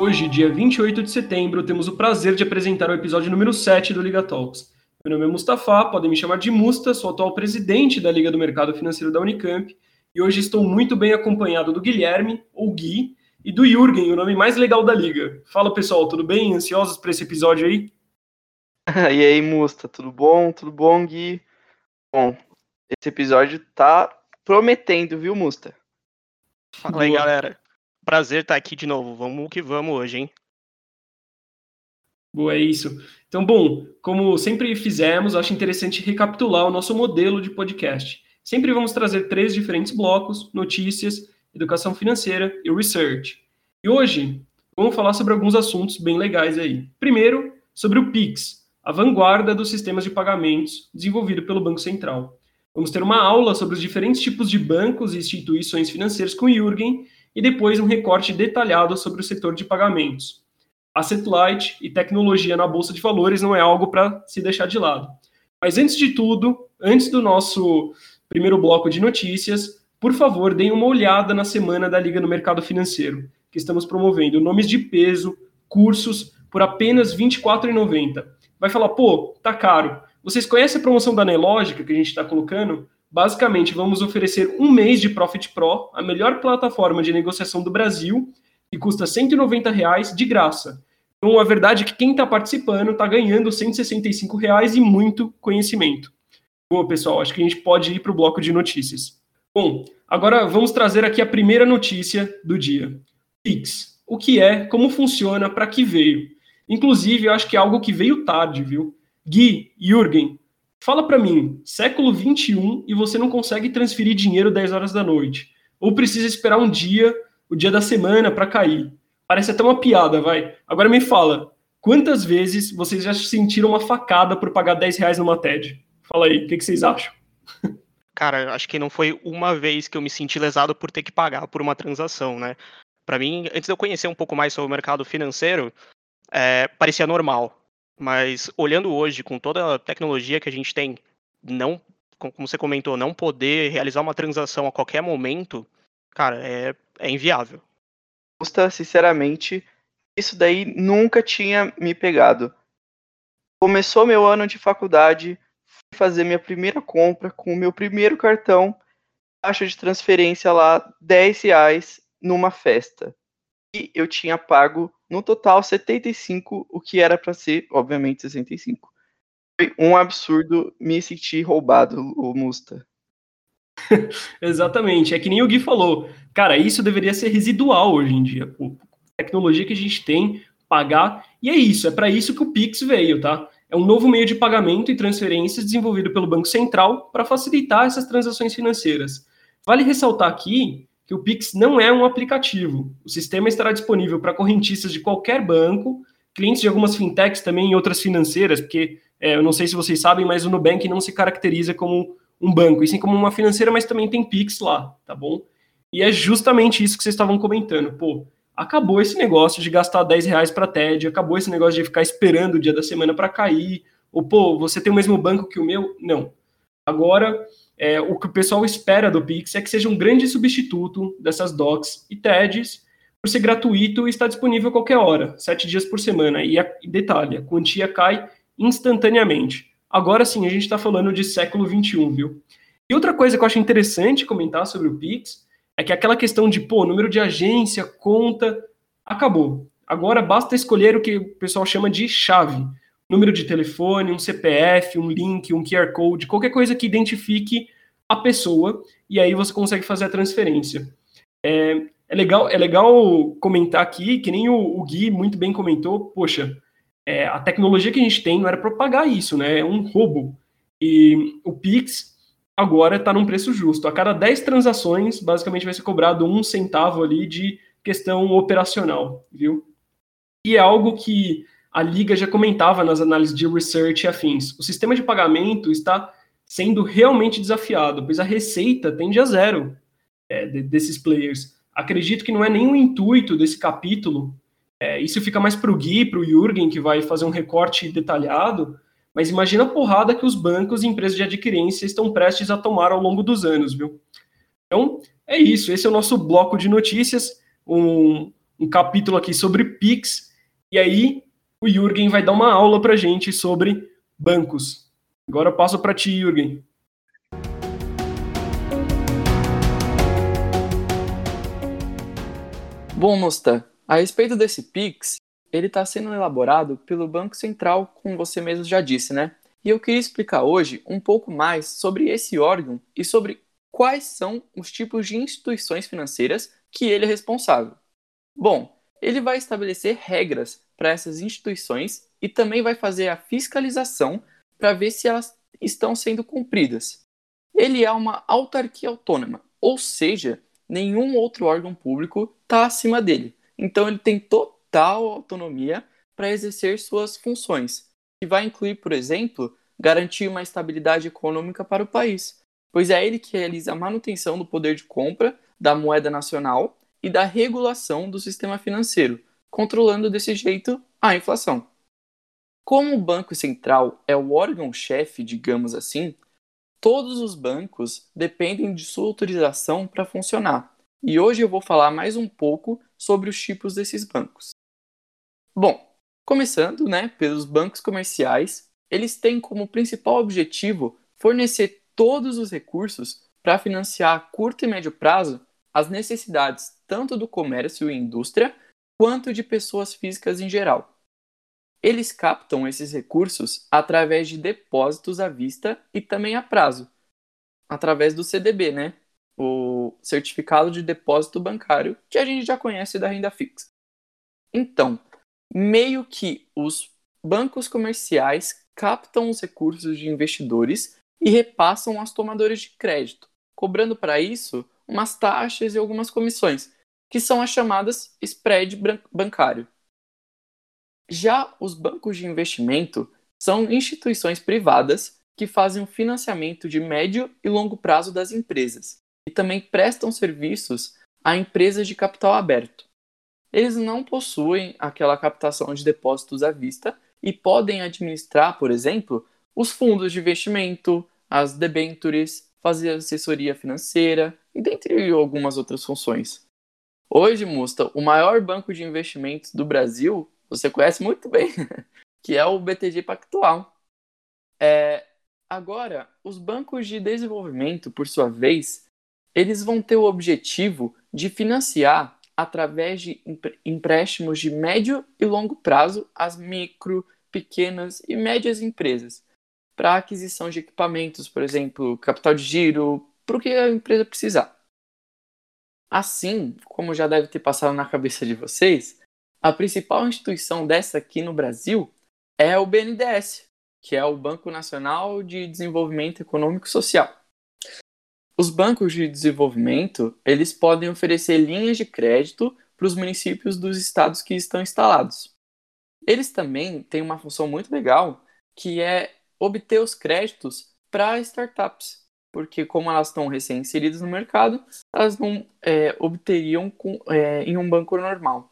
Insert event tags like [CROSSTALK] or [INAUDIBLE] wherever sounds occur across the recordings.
Hoje, dia 28 de setembro, temos o prazer de apresentar o episódio número 7 do Liga Talks. Meu nome é Mustafa, podem me chamar de Musta, sou atual presidente da Liga do Mercado Financeiro da Unicamp, e hoje estou muito bem acompanhado do Guilherme, ou Gui, e do Jürgen, o nome mais legal da liga. Fala pessoal, tudo bem? Ansiosos para esse episódio aí? [LAUGHS] e aí, Musta, tudo bom? Tudo bom, Gui? Bom, esse episódio tá prometendo, viu, Musta? Fala aí, galera. Prazer estar aqui de novo. Vamos que vamos hoje, hein? Boa, é isso. Então, bom, como sempre fizemos, acho interessante recapitular o nosso modelo de podcast. Sempre vamos trazer três diferentes blocos: notícias, educação financeira e research. E hoje vamos falar sobre alguns assuntos bem legais aí. Primeiro, sobre o Pix, a vanguarda dos sistemas de pagamentos desenvolvido pelo Banco Central. Vamos ter uma aula sobre os diferentes tipos de bancos e instituições financeiras com Jürgen e depois um recorte detalhado sobre o setor de pagamentos. Asset light e tecnologia na bolsa de valores não é algo para se deixar de lado. Mas antes de tudo, antes do nosso primeiro bloco de notícias, por favor, deem uma olhada na semana da Liga no Mercado Financeiro, que estamos promovendo nomes de peso, cursos por apenas R$ 24,90. Vai falar, pô, tá caro. Vocês conhecem a promoção da Nelógica que a gente está colocando? Basicamente, vamos oferecer um mês de Profit Pro, a melhor plataforma de negociação do Brasil, que custa 190 reais de graça. Então, a verdade é que quem está participando está ganhando 165 reais e muito conhecimento. Bom, pessoal, acho que a gente pode ir para o bloco de notícias. Bom, agora vamos trazer aqui a primeira notícia do dia. Pix. O que é, como funciona, para que veio? Inclusive, eu acho que é algo que veio tarde, viu? Gui, Jürgen, fala para mim, século 21 e você não consegue transferir dinheiro 10 horas da noite. Ou precisa esperar um dia, o dia da semana, para cair. Parece até uma piada, vai. Agora me fala, quantas vezes vocês já sentiram uma facada por pagar 10 reais numa TED? Fala aí, o que, que vocês acham? [LAUGHS] Cara, acho que não foi uma vez que eu me senti lesado por ter que pagar por uma transação, né? Para mim, antes de eu conhecer um pouco mais sobre o mercado financeiro, é, parecia normal. Mas olhando hoje, com toda a tecnologia que a gente tem, não, como você comentou, não poder realizar uma transação a qualquer momento, cara, é, é inviável. Custa, sinceramente, isso daí nunca tinha me pegado. Começou meu ano de faculdade, fui fazer minha primeira compra com o meu primeiro cartão, taxa de transferência lá, 10 reais numa festa. E eu tinha pago no total 75, o que era para ser, obviamente, 65. Foi um absurdo me sentir roubado, o Musta. [LAUGHS] Exatamente, é que nem o Gui falou. Cara, isso deveria ser residual hoje em dia. Pô, tecnologia que a gente tem, pagar, e é isso, é para isso que o Pix veio, tá? É um novo meio de pagamento e transferências desenvolvido pelo Banco Central para facilitar essas transações financeiras. Vale ressaltar aqui que o Pix não é um aplicativo. O sistema estará disponível para correntistas de qualquer banco, clientes de algumas fintechs também e outras financeiras, porque é, eu não sei se vocês sabem, mas o Nubank não se caracteriza como um banco, e sim como uma financeira, mas também tem Pix lá, tá bom? E é justamente isso que vocês estavam comentando. Pô, acabou esse negócio de gastar 10 reais para TED, acabou esse negócio de ficar esperando o dia da semana para cair, ou pô, você tem o mesmo banco que o meu? Não. Agora, é, o que o pessoal espera do Pix é que seja um grande substituto dessas docs e TEDs, por ser gratuito e está disponível a qualquer hora, sete dias por semana. E, a, detalhe, a quantia cai instantaneamente. Agora sim, a gente está falando de século XXI, viu? E outra coisa que eu acho interessante comentar sobre o Pix é que aquela questão de, pô, número de agência, conta, acabou. Agora basta escolher o que o pessoal chama de chave número de telefone, um CPF, um link, um QR Code, qualquer coisa que identifique a pessoa, e aí você consegue fazer a transferência. É, é legal, é legal comentar aqui, que nem o, o Gui muito bem comentou, poxa, é, a tecnologia que a gente tem não era para pagar isso, né? É um roubo. E o Pix agora está num preço justo. A cada 10 transações, basicamente vai ser cobrado um centavo ali de questão operacional, viu? E é algo que a Liga já comentava nas análises de research e afins. O sistema de pagamento está sendo realmente desafiado, pois a receita tende a zero é, de, desses players. Acredito que não é o intuito desse capítulo. É, isso fica mais para o Gui, para o Jürgen, que vai fazer um recorte detalhado. Mas imagina a porrada que os bancos e empresas de adquirência estão prestes a tomar ao longo dos anos, viu? Então, é isso. Esse é o nosso bloco de notícias. Um, um capítulo aqui sobre Pix, e aí o Jürgen vai dar uma aula para gente sobre bancos. Agora eu passo para ti, Jürgen. Bom, Mosta, a respeito desse Pix, ele está sendo elaborado pelo Banco Central, como você mesmo já disse, né? E eu queria explicar hoje um pouco mais sobre esse órgão e sobre quais são os tipos de instituições financeiras que ele é responsável. Bom, ele vai estabelecer regras para essas instituições e também vai fazer a fiscalização para ver se elas estão sendo cumpridas. Ele é uma autarquia autônoma, ou seja, nenhum outro órgão público está acima dele. Então ele tem total autonomia para exercer suas funções, que vai incluir, por exemplo, garantir uma estabilidade econômica para o país, pois é ele que realiza a manutenção do poder de compra da moeda nacional e da regulação do sistema financeiro, controlando desse jeito a inflação. Como o Banco Central é o órgão-chefe, digamos assim, todos os bancos dependem de sua autorização para funcionar. E hoje eu vou falar mais um pouco sobre os tipos desses bancos. Bom, começando, né, pelos bancos comerciais, eles têm como principal objetivo fornecer todos os recursos para financiar a curto e médio prazo as necessidades tanto do comércio e indústria quanto de pessoas físicas em geral. Eles captam esses recursos através de depósitos à vista e também a prazo, através do CDB, né? O certificado de depósito bancário, que a gente já conhece da renda fixa. Então, meio que os bancos comerciais captam os recursos de investidores e repassam aos tomadores de crédito, cobrando para isso umas taxas e algumas comissões, que são as chamadas spread bancário. Já os bancos de investimento são instituições privadas que fazem o financiamento de médio e longo prazo das empresas e também prestam serviços a empresas de capital aberto. Eles não possuem aquela captação de depósitos à vista e podem administrar, por exemplo, os fundos de investimento, as debentures, fazer assessoria financeira e dentre algumas outras funções. Hoje, Musta, o maior banco de investimentos do Brasil, você conhece muito bem, [LAUGHS] que é o BTG Pactual. É, agora, os bancos de desenvolvimento, por sua vez, eles vão ter o objetivo de financiar através de empréstimos de médio e longo prazo as micro, pequenas e médias empresas para aquisição de equipamentos, por exemplo, capital de giro, para o que a empresa precisar. Assim, como já deve ter passado na cabeça de vocês, a principal instituição dessa aqui no Brasil é o BNDES, que é o Banco Nacional de Desenvolvimento Econômico e Social. Os bancos de desenvolvimento, eles podem oferecer linhas de crédito para os municípios dos estados que estão instalados. Eles também têm uma função muito legal, que é obter os créditos para startups porque como elas estão recém-inseridas no mercado, elas não é, obteriam com, é, em um banco normal.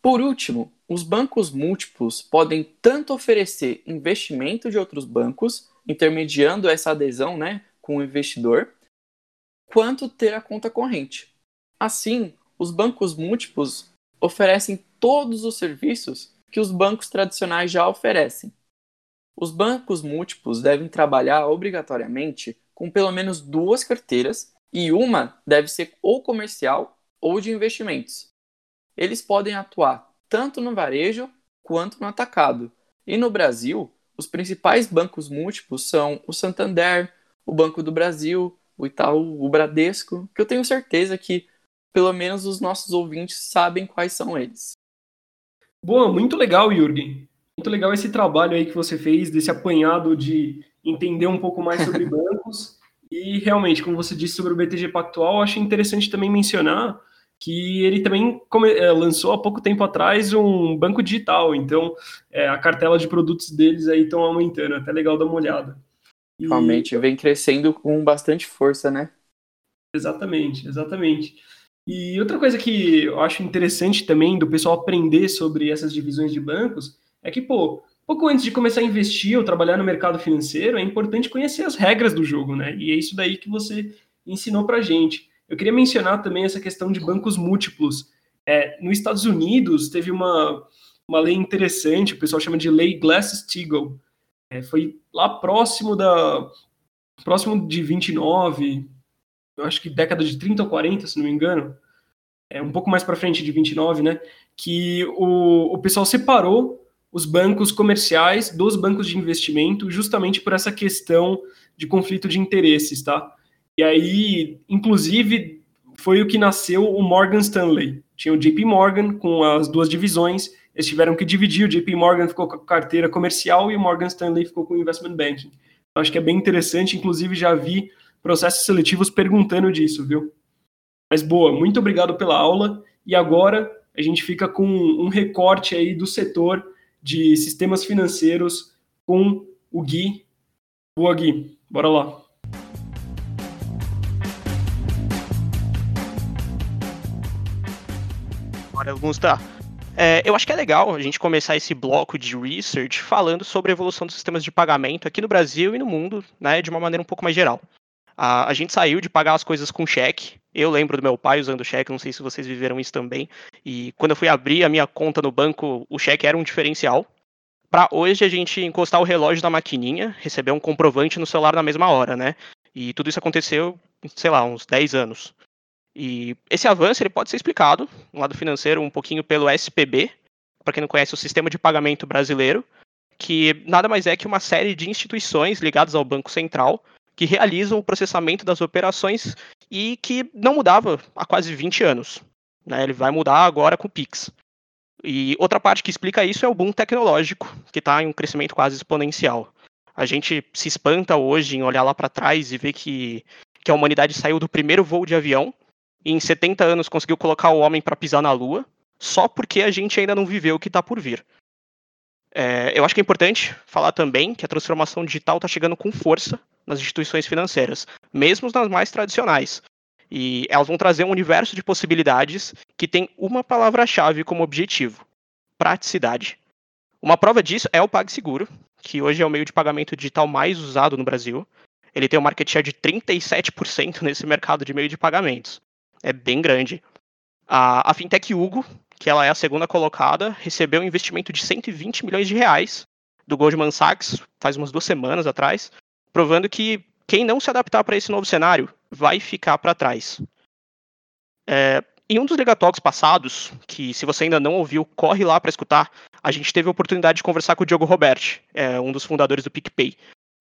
Por último, os bancos múltiplos podem tanto oferecer investimento de outros bancos, intermediando essa adesão né, com o investidor, quanto ter a conta corrente. Assim, os bancos múltiplos oferecem todos os serviços que os bancos tradicionais já oferecem, os bancos múltiplos devem trabalhar obrigatoriamente com pelo menos duas carteiras e uma deve ser ou comercial ou de investimentos. Eles podem atuar tanto no varejo quanto no atacado. E no Brasil, os principais bancos múltiplos são o Santander, o Banco do Brasil, o Itaú, o Bradesco, que eu tenho certeza que pelo menos os nossos ouvintes sabem quais são eles. Boa, muito legal, Jürgen. Muito legal esse trabalho aí que você fez, desse apanhado de entender um pouco mais sobre [LAUGHS] bancos. E realmente, como você disse sobre o BTG Pactual, acho interessante também mencionar que ele também é, lançou há pouco tempo atrás um banco digital, então é, a cartela de produtos deles aí estão aumentando, até legal dar uma olhada. E... Realmente, vem crescendo com bastante força, né? Exatamente, exatamente. E outra coisa que eu acho interessante também do pessoal aprender sobre essas divisões de bancos é que, pô, pouco antes de começar a investir ou trabalhar no mercado financeiro, é importante conhecer as regras do jogo, né? E é isso daí que você ensinou pra gente. Eu queria mencionar também essa questão de bancos múltiplos. É, nos Estados Unidos teve uma, uma lei interessante, o pessoal chama de Lei Glass-Steagall. É, foi lá próximo da próximo de 29, eu acho que década de 30 ou 40, se não me engano, é um pouco mais para frente de 29, né, que o, o pessoal separou os bancos comerciais dos bancos de investimento justamente por essa questão de conflito de interesses, tá? E aí, inclusive, foi o que nasceu o Morgan Stanley. Tinha o JP Morgan com as duas divisões, eles tiveram que dividir, o JP Morgan ficou com a carteira comercial e o Morgan Stanley ficou com o investment banking. Eu acho que é bem interessante, inclusive já vi processos seletivos perguntando disso, viu? Mas boa, muito obrigado pela aula. E agora a gente fica com um recorte aí do setor de sistemas financeiros com o Gui. Boa, Gui. Bora lá. Bora, Augusta. É, eu acho que é legal a gente começar esse bloco de research falando sobre a evolução dos sistemas de pagamento aqui no Brasil e no mundo, né, de uma maneira um pouco mais geral. A, a gente saiu de pagar as coisas com cheque. Eu lembro do meu pai usando cheque, não sei se vocês viveram isso também. E quando eu fui abrir a minha conta no banco, o cheque era um diferencial. Para hoje a gente encostar o relógio na maquininha, receber um comprovante no celular na mesma hora, né? E tudo isso aconteceu, sei lá, uns 10 anos. E esse avanço ele pode ser explicado, no lado financeiro, um pouquinho pelo SPB, para quem não conhece, o Sistema de Pagamento Brasileiro, que nada mais é que uma série de instituições ligadas ao Banco Central que realizam o processamento das operações e que não mudava há quase 20 anos. Né? Ele vai mudar agora com o Pix. E outra parte que explica isso é o boom tecnológico, que está em um crescimento quase exponencial. A gente se espanta hoje em olhar lá para trás e ver que, que a humanidade saiu do primeiro voo de avião e em 70 anos conseguiu colocar o homem para pisar na Lua, só porque a gente ainda não viveu o que está por vir. É, eu acho que é importante falar também que a transformação digital está chegando com força nas instituições financeiras, mesmo nas mais tradicionais. E elas vão trazer um universo de possibilidades que tem uma palavra-chave como objetivo: praticidade. Uma prova disso é o PagSeguro, que hoje é o meio de pagamento digital mais usado no Brasil. Ele tem um market share de 37% nesse mercado de meio de pagamentos é bem grande. A, a fintech Hugo, que ela é a segunda colocada, recebeu um investimento de 120 milhões de reais do Goldman Sachs faz umas duas semanas atrás, provando que quem não se adaptar para esse novo cenário vai ficar para trás. É, em um dos Legatalks passados, que se você ainda não ouviu, corre lá para escutar, a gente teve a oportunidade de conversar com o Diogo Roberti, é, um dos fundadores do PicPay.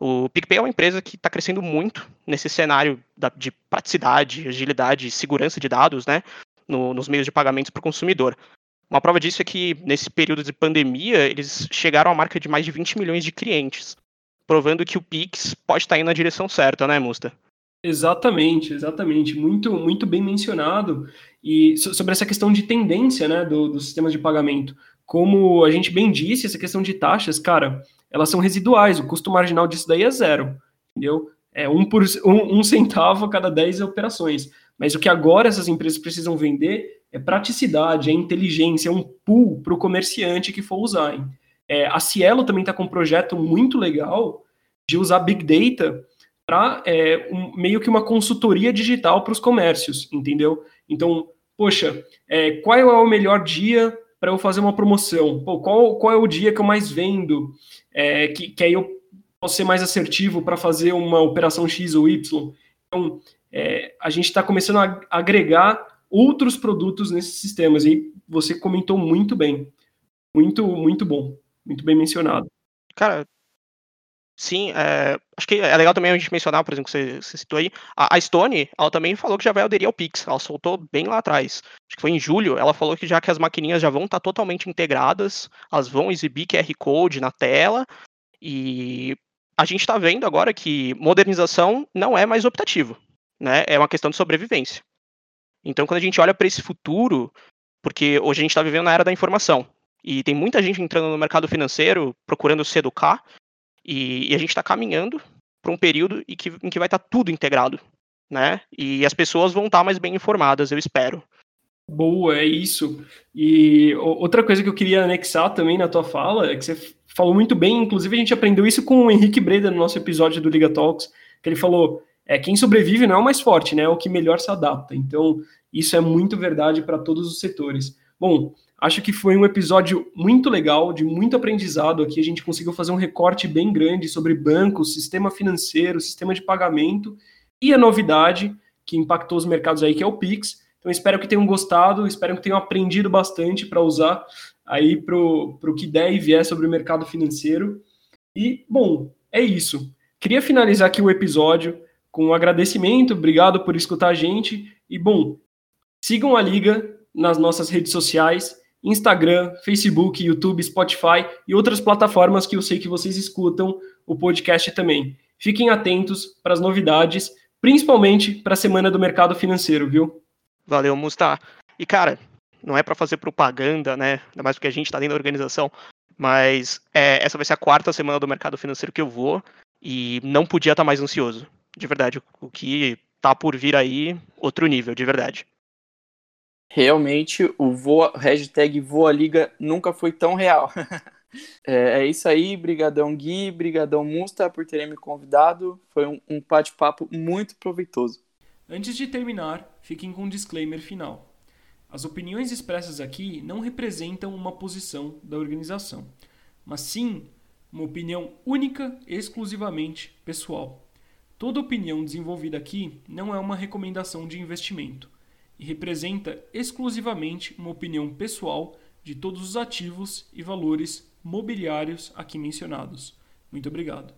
O PicPay é uma empresa que está crescendo muito nesse cenário da, de praticidade, agilidade e segurança de dados, né, no, nos meios de pagamentos para o consumidor. Uma prova disso é que, nesse período de pandemia, eles chegaram à marca de mais de 20 milhões de clientes, provando que o Pix pode estar indo na direção certa, né, Musta? Exatamente, exatamente. Muito, muito bem mencionado. E sobre essa questão de tendência né, do, dos sistemas de pagamento. Como a gente bem disse, essa questão de taxas, cara, elas são residuais, o custo marginal disso daí é zero, entendeu? É um, por, um, um centavo a cada 10 operações. Mas o que agora essas empresas precisam vender é praticidade, é inteligência, é um pool para o comerciante que for usar. Hein? É, a Cielo também está com um projeto muito legal de usar Big Data para é, um, meio que uma consultoria digital para os comércios, entendeu? Então, poxa, é, qual é o melhor dia para eu fazer uma promoção? Pô, qual, qual é o dia que eu mais vendo? É, que, que aí eu posso ser mais assertivo para fazer uma operação X ou Y. Então, é, a gente está começando a agregar outros produtos nesses sistemas. E você comentou muito bem. Muito, muito bom. Muito bem mencionado. Cara, Sim, é, acho que é legal também a gente mencionar, por exemplo, que você, você citou aí, a, a, Stone, ela também falou que já vai aderir ao Pix, ela soltou bem lá atrás. Acho que foi em julho, ela falou que já que as maquininhas já vão estar tá totalmente integradas, elas vão exibir QR Code na tela, e a gente está vendo agora que modernização não é mais optativo, né? É uma questão de sobrevivência. Então, quando a gente olha para esse futuro, porque hoje a gente está vivendo na era da informação, e tem muita gente entrando no mercado financeiro procurando se educar, e, e a gente está caminhando para um período em que, em que vai estar tá tudo integrado, né? E as pessoas vão estar tá mais bem informadas, eu espero. Boa, é isso. E outra coisa que eu queria anexar também na tua fala é que você falou muito bem, inclusive a gente aprendeu isso com o Henrique Breda no nosso episódio do Liga Talks, que ele falou, é quem sobrevive não é o mais forte, né? É o que melhor se adapta. Então, Isso é muito verdade para todos os setores. Bom, acho que foi um episódio muito legal, de muito aprendizado aqui. A gente conseguiu fazer um recorte bem grande sobre bancos, sistema financeiro, sistema de pagamento e a novidade que impactou os mercados aí, que é o Pix. Então, espero que tenham gostado, espero que tenham aprendido bastante para usar aí para o que der e vier sobre o mercado financeiro. E, bom, é isso. Queria finalizar aqui o episódio com um agradecimento, obrigado por escutar a gente. E, bom, sigam a Liga nas nossas redes sociais, Instagram, Facebook, YouTube, Spotify e outras plataformas que eu sei que vocês escutam o podcast também. Fiquem atentos para as novidades, principalmente para a semana do mercado financeiro, viu? Valeu, Mustar. E cara, não é para fazer propaganda, né? Ainda mais porque a gente está dentro da organização, mas é, essa vai ser a quarta semana do mercado financeiro que eu vou e não podia estar tá mais ansioso. De verdade, o que tá por vir aí, outro nível, de verdade. Realmente, o voa, hashtag Voa Liga nunca foi tão real. [LAUGHS] é, é, isso aí, brigadão Gui, brigadão Musta por terem me convidado. Foi um, um bate-papo muito proveitoso. Antes de terminar, fiquem com um disclaimer final. As opiniões expressas aqui não representam uma posição da organização, mas sim uma opinião única e exclusivamente pessoal. Toda opinião desenvolvida aqui não é uma recomendação de investimento e representa exclusivamente uma opinião pessoal de todos os ativos e valores mobiliários aqui mencionados. Muito obrigado.